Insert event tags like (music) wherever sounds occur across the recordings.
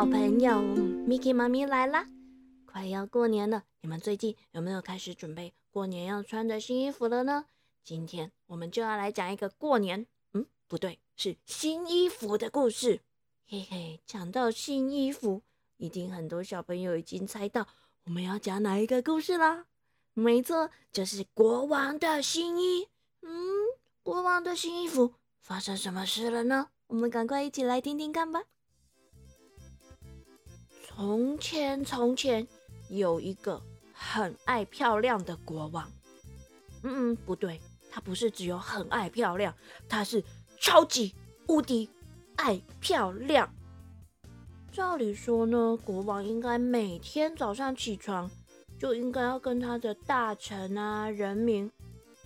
小朋友，Miki 妈咪来啦！快要过年了，你们最近有没有开始准备过年要穿的新衣服了呢？今天我们就要来讲一个过年，嗯，不对，是新衣服的故事。嘿嘿，讲到新衣服，一定很多小朋友已经猜到我们要讲哪一个故事啦。没错，就是国王的新衣。嗯，国王的新衣服发生什么事了呢？我们赶快一起来听听看吧。从前，从前有一个很爱漂亮的国王。嗯嗯，不对，他不是只有很爱漂亮，他是超级无敌爱漂亮。照理说呢，国王应该每天早上起床就应该要跟他的大臣啊、人民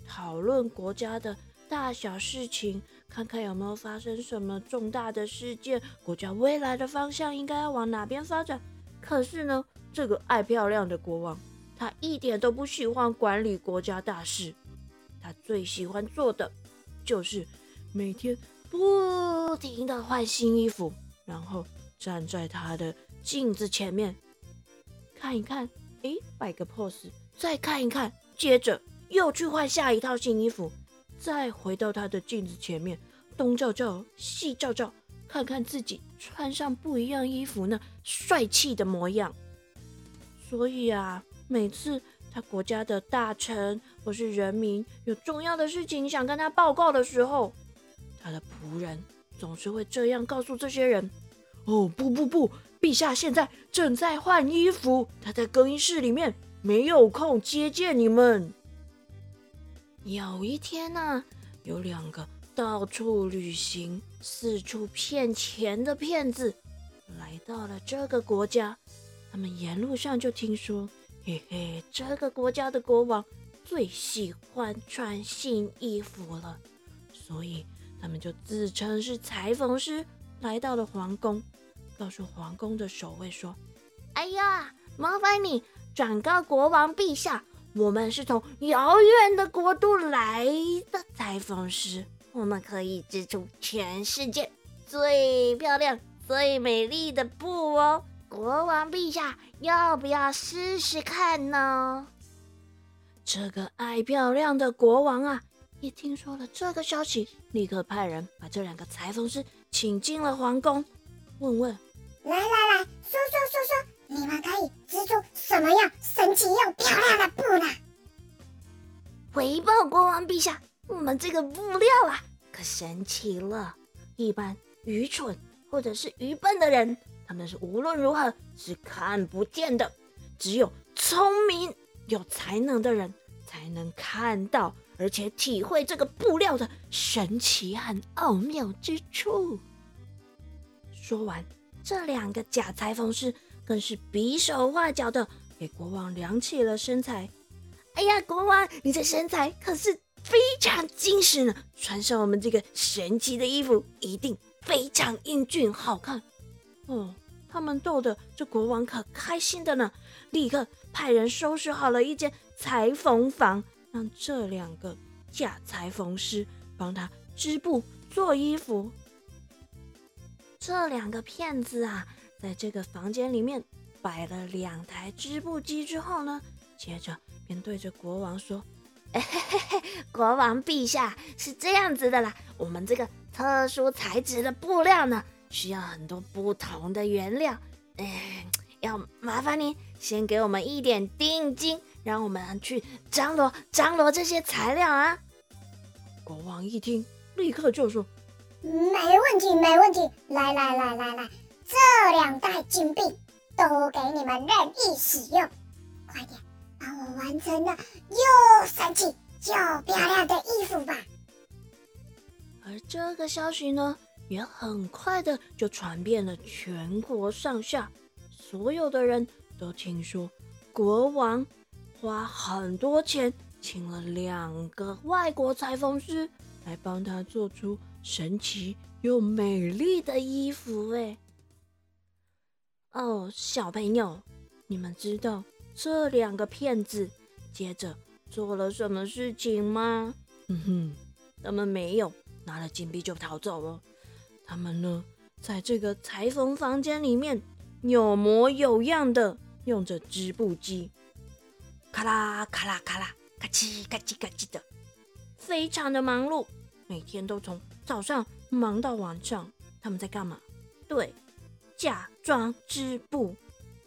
讨论国家的大小事情。看看有没有发生什么重大的事件，国家未来的方向应该要往哪边发展？可是呢，这个爱漂亮的国王，他一点都不喜欢管理国家大事，他最喜欢做的就是每天不停的换新衣服，然后站在他的镜子前面看一看，诶，摆个 pose，再看一看，接着又去换下一套新衣服。再回到他的镜子前面，东照照，西照照，看看自己穿上不一样衣服那帅气的模样。所以啊，每次他国家的大臣或是人民有重要的事情想跟他报告的时候，他的仆人总是会这样告诉这些人：“哦，不不不，陛下现在正在换衣服，他在更衣室里面，没有空接见你们。”有一天呢，有两个到处旅行、四处骗钱的骗子来到了这个国家。他们沿路上就听说，嘿嘿，这个国家的国王最喜欢穿新衣服了，所以他们就自称是裁缝师，来到了皇宫，告诉皇宫的守卫说：“哎呀，麻烦你转告国王陛下。”我们是从遥远的国度来的裁缝师，我们可以织出全世界最漂亮、最美丽的布哦！国王陛下，要不要试试看呢？这个爱漂亮的国王啊，一听说了这个消息，立刻派人把这两个裁缝师请进了皇宫，问问：来来来说说说说。你们可以织出什么样神奇又漂亮的布呢？回报国王陛下，我们这个布料啊，可神奇了。一般愚蠢或者是愚笨的人，他们是无论如何是看不见的。只有聪明有才能的人，才能看到而且体会这个布料的神奇和奥妙之处。说完，这两个假裁缝师。更是比手画脚的给国王量起了身材。哎呀，国王，你这身材可是非常精实呢！穿上我们这个神奇的衣服，一定非常英俊好看。哦，他们逗的这国王可开心的呢，立刻派人收拾好了一间裁缝房，让这两个假裁缝师帮他织布做衣服。这两个骗子啊！在这个房间里面摆了两台织布机之后呢，接着便对着国王说：“嘿嘿嘿，国王陛下是这样子的啦，我们这个特殊材质的布料呢，需要很多不同的原料，哎，要麻烦您先给我们一点定金，让我们去张罗张罗这些材料啊。”国王一听，立刻就说：“没问题，没问题，来来来来来。”这两袋金币都给你们任意使用，快点帮我完成那又神奇又漂亮的衣服吧！而这个消息呢，也很快的就传遍了全国上下，所有的人都听说国王花很多钱请了两个外国裁缝师来帮他做出神奇又美丽的衣服，哎。哦，小朋友，你们知道这两个骗子接着做了什么事情吗？嗯哼，他们没有拿了金币就逃走了。他们呢，在这个裁缝房间里面有模有样的用着织布机，咔啦咔啦咔啦，咔叽咔叽咔叽的，非常的忙碌。每天都从早上忙到晚上。他们在干嘛？对，假装织布，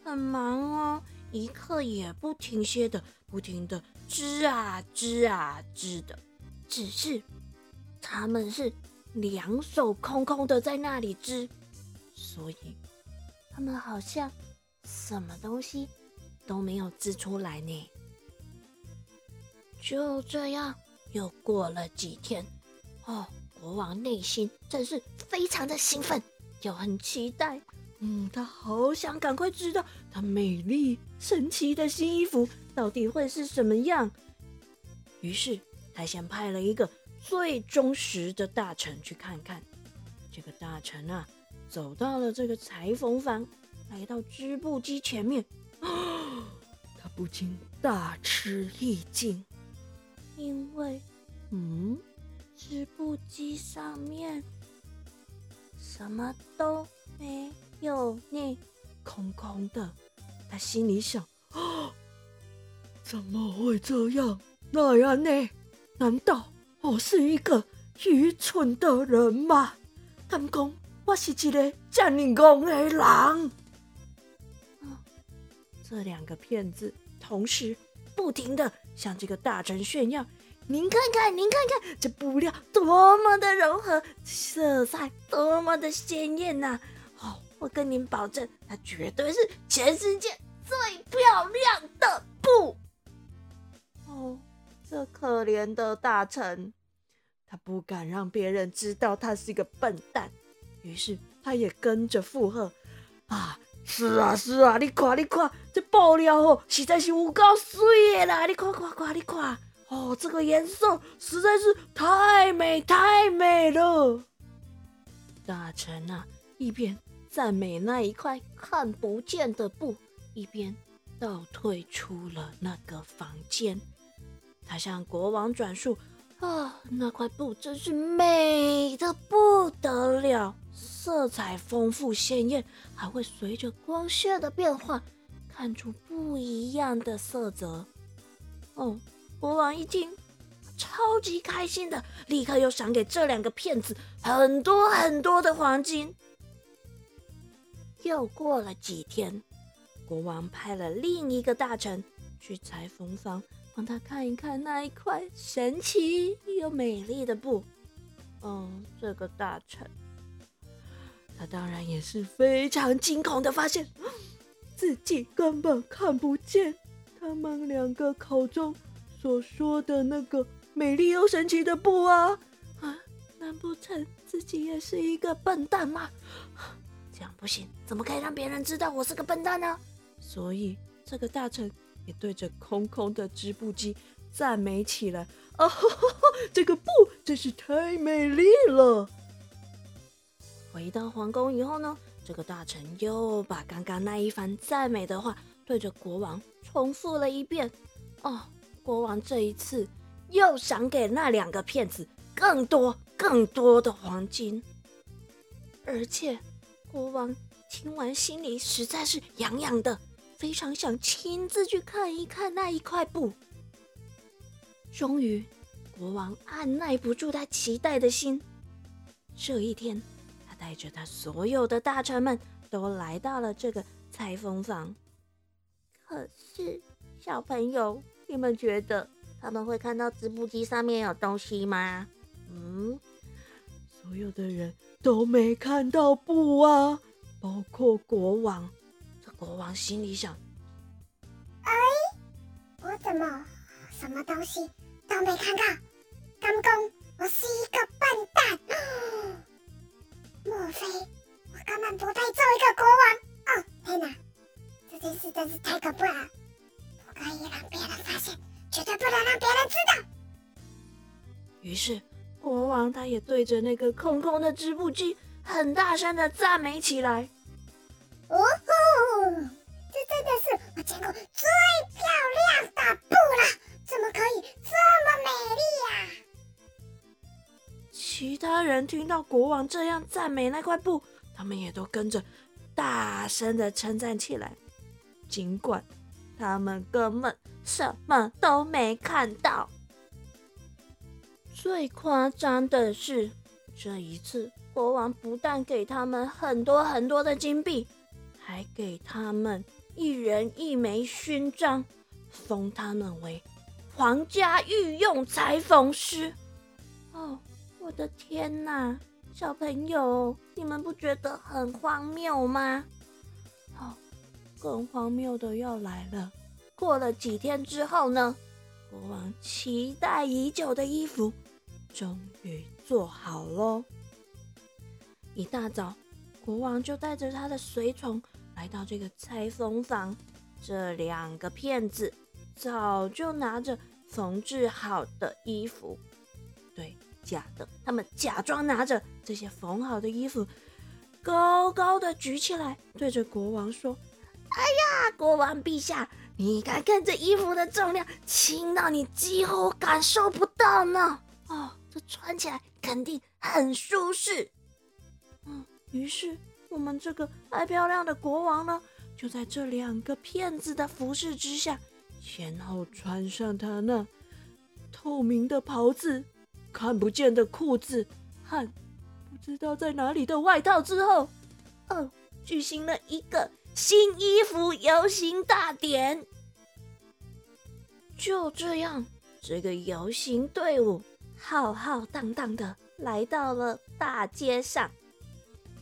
很忙哦，一刻也不停歇的，不停的织啊织啊织的。只是他们是两手空空的在那里织，所以他们好像什么东西都没有织出来呢。就这样，又过了几天，哦，国王内心真是非常的兴奋，又很期待。嗯，他好想赶快知道他美丽神奇的新衣服到底会是什么样。于是。他先派了一个最忠实的大臣去看看。这个大臣啊，走到了这个裁缝房，来到织布机前面，啊他不禁大吃一惊，因为，嗯，织布机上面什么都没有呢，空空的。他心里想：啊，(gasps) 怎么会这样？那样呢？难道我是一个愚蠢的人吗？敢讲我是一个这么戆的人？这两个骗子同时不停的向这个大臣炫耀：“您看看，您看看，这布料多么的柔和，色彩多么的鲜艳呐！跟您保证，它绝对是全世界最漂亮的布。”哦。这可怜的大臣，他不敢让别人知道他是一个笨蛋，于是他也跟着附和：“啊，是啊，是啊，你看，你看，这布料哦，实在是有够水的啦！你看，看，看，你看，哦，这个颜色实在是太美，太美了。”大臣啊，一边赞美那一块看不见的布，一边倒退出了那个房间。他向国王转述：“啊，那块布真是美的不得了，色彩丰富鲜艳，还会随着光线的变化看出不一样的色泽。”哦，国王一听，超级开心的，立刻又赏给这两个骗子很多很多的黄金。又过了几天，国王派了另一个大臣去裁缝房。帮他看一看那一块神奇又美丽的布。嗯，这个大臣，他当然也是非常惊恐的发现，自己根本看不见他们两个口中所说的那个美丽又神奇的布啊！啊，难不成自己也是一个笨蛋吗？这样不行，怎么可以让别人知道我是个笨蛋呢？所以，这个大臣。也对着空空的织布机赞美起来。(laughs) 啊，这个布真是太美丽了！回到皇宫以后呢，这个大臣又把刚刚那一番赞美的话对着国王重复了一遍。哦，国王这一次又赏给那两个骗子更多更多的黄金，而且国王听完心里实在是痒痒的。非常想亲自去看一看那一块布。终于，国王按耐不住他期待的心。这一天，他带着他所有的大臣们都来到了这个裁缝房。可是，小朋友，你们觉得他们会看到织布机上面有东西吗？嗯，有的人都没看到布啊，包括国王。这国王心里想：“哎，我怎么什么东西都没看到？刚公，我是一个笨蛋！(gasps) 莫非我根本不配做一个国王？哦，天哪，这件事真是太可怕了！不可以让别人发现，绝对不能让别人知道。”于是，国王他也对着那个空空的织布机，很大声的赞美起来。哦吼！这真的是我见过最漂亮的布了，怎么可以这么美丽呀？其他人听到国王这样赞美那块布，他们也都跟着大声的称赞起来，尽管他们根本什么都没看到。最夸张的是，这一次国王不但给他们很多很多的金币，还给他们一人一枚勋章，封他们为皇家御用裁缝师。哦，我的天哪！小朋友，你们不觉得很荒谬吗？好，更荒谬的要来了。过了几天之后呢？国王期待已久的衣服终于做好喽。一大早，国王就带着他的随从来到这个裁缝房。这两个骗子早就拿着缝制好的衣服，对。假的，他们假装拿着这些缝好的衣服，高高的举起来，对着国王说：“哎呀，国王陛下，你看看这衣服的重量，轻到你几乎感受不到呢。哦，穿起来肯定很舒适。”嗯，于是我们这个爱漂亮的国王呢，就在这两个骗子的服侍之下，先后穿上他那透明的袍子。看不见的裤子和不知道在哪里的外套之后，哦，举行了一个新衣服游行大典。就这样，这个游行队伍浩浩荡荡的来到了大街上，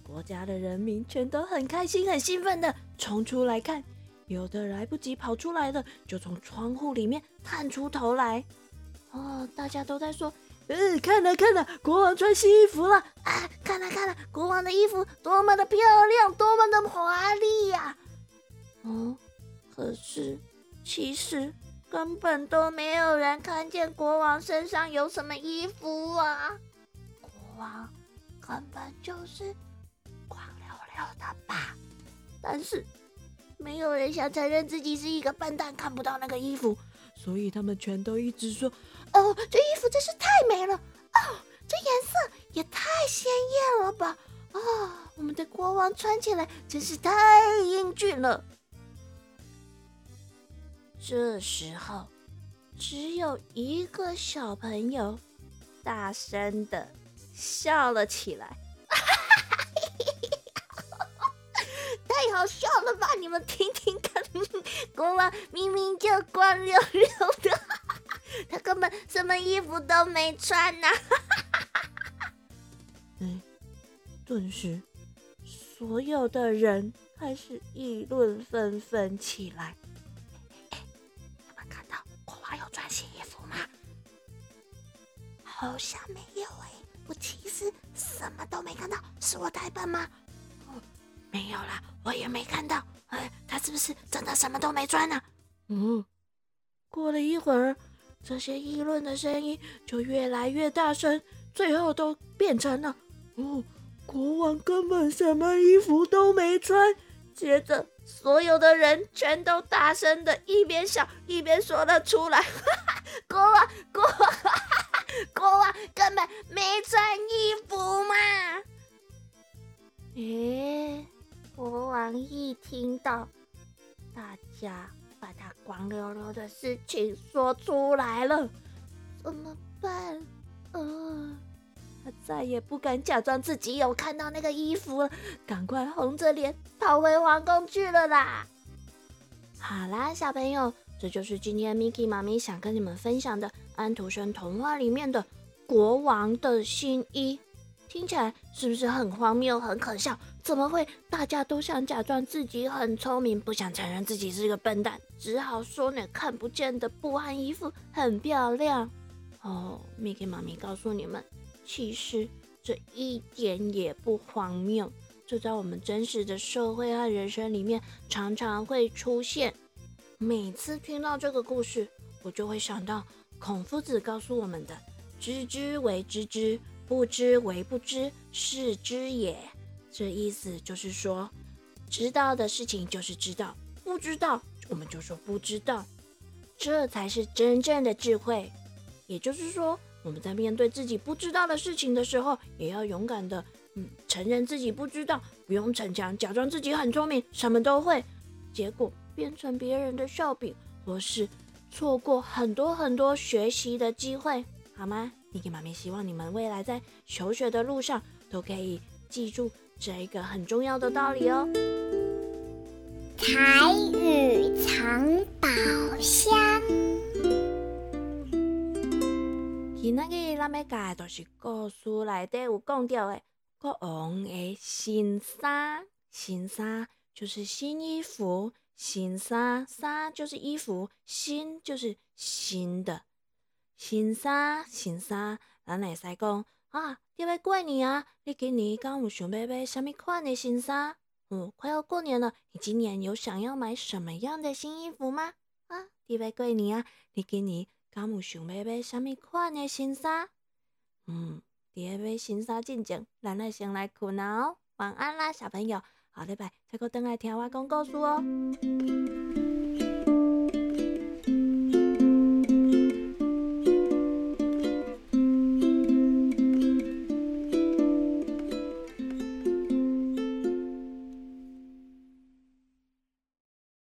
国家的人民全都很开心、很兴奋的冲出来看，有的来不及跑出来的，就从窗户里面探出头来。哦，大家都在说。嗯，看了看了，国王穿新衣服了啊！看了看了，国王的衣服多么的漂亮，多么的华丽呀！哦，可是其实根本都没有人看见国王身上有什么衣服啊！国王根本就是光溜溜的吧？但是没有人想承认自己是一个笨蛋，看不到那个衣服，所以他们全都一直说。哦，这衣服真是太美了！哦，这颜色也太鲜艳了吧！啊，我们的国王穿起来真是太英俊了。这时候，只有一个小朋友大声的笑了起来，(laughs) 太好笑了吧？你们听听看，(laughs) 国王明明就光溜溜的。(laughs) 他根本什么衣服都没穿呐！嗯，顿时所有的人开始议论纷纷起来。好像没有哎，我其实什么都没看到，是我太笨吗？哦，没有啦，我也没看到。哎，他是不是真的什么都没穿呢？嗯，过了一会儿。这些议论的声音就越来越大声，最后都变成了“哦，国王根本什么衣服都没穿。”接着，所有的人全都大声的一边笑一边说了出来：“哈 (laughs) 哈国王，国王，(laughs) 国王根本没穿衣服嘛！”诶，国王一听到大家。把他光溜溜的事情说出来了，怎么办？呃，他再也不敢假装自己有看到那个衣服了，赶快红着脸跑回皇宫去了啦！好啦，小朋友，这就是今天 Miki 妈咪想跟你们分享的安徒生童话里面的国王的新衣。听起来是不是很荒谬、很可笑？怎么会大家都想假装自己很聪明，不想承认自己是个笨蛋，只好说那看不见的布和衣服很漂亮？哦，Miki 妈咪告诉你们，其实这一点也不荒谬，这在我们真实的社会和人生里面常常会出现。每次听到这个故事，我就会想到孔夫子告诉我们的：“知之为知之。”不知为不知，是知也。这意思就是说，知道的事情就是知道，不知道我们就说不知道，这才是真正的智慧。也就是说，我们在面对自己不知道的事情的时候，也要勇敢的嗯，承认自己不知道，不用逞强，假装自己很聪明，什么都会，结果变成别人的笑柄，或是错过很多很多学习的机会，好吗？妮妮妈咪希望你们未来在求学的路上都可以记住这一个很重要的道理哦。台语藏宝箱。今仔日咱要教的就是故事内底有讲到的国王的新衫，新衫就是新衣服，新衫衫就是衣服，新就是新的，新衫新衫，咱会使讲啊，要要过年啊，你今年敢有想要买什么款的新衫？嗯，快要过年了，你今年有想要买什么样的新衣服吗？啊，要要过年啊，你今年敢有想要买什么款的新衫？嗯，伫买新衫之前，咱来先来困啊哦，晚安啦，小朋友，下礼拜再过等来听我讲故事哦。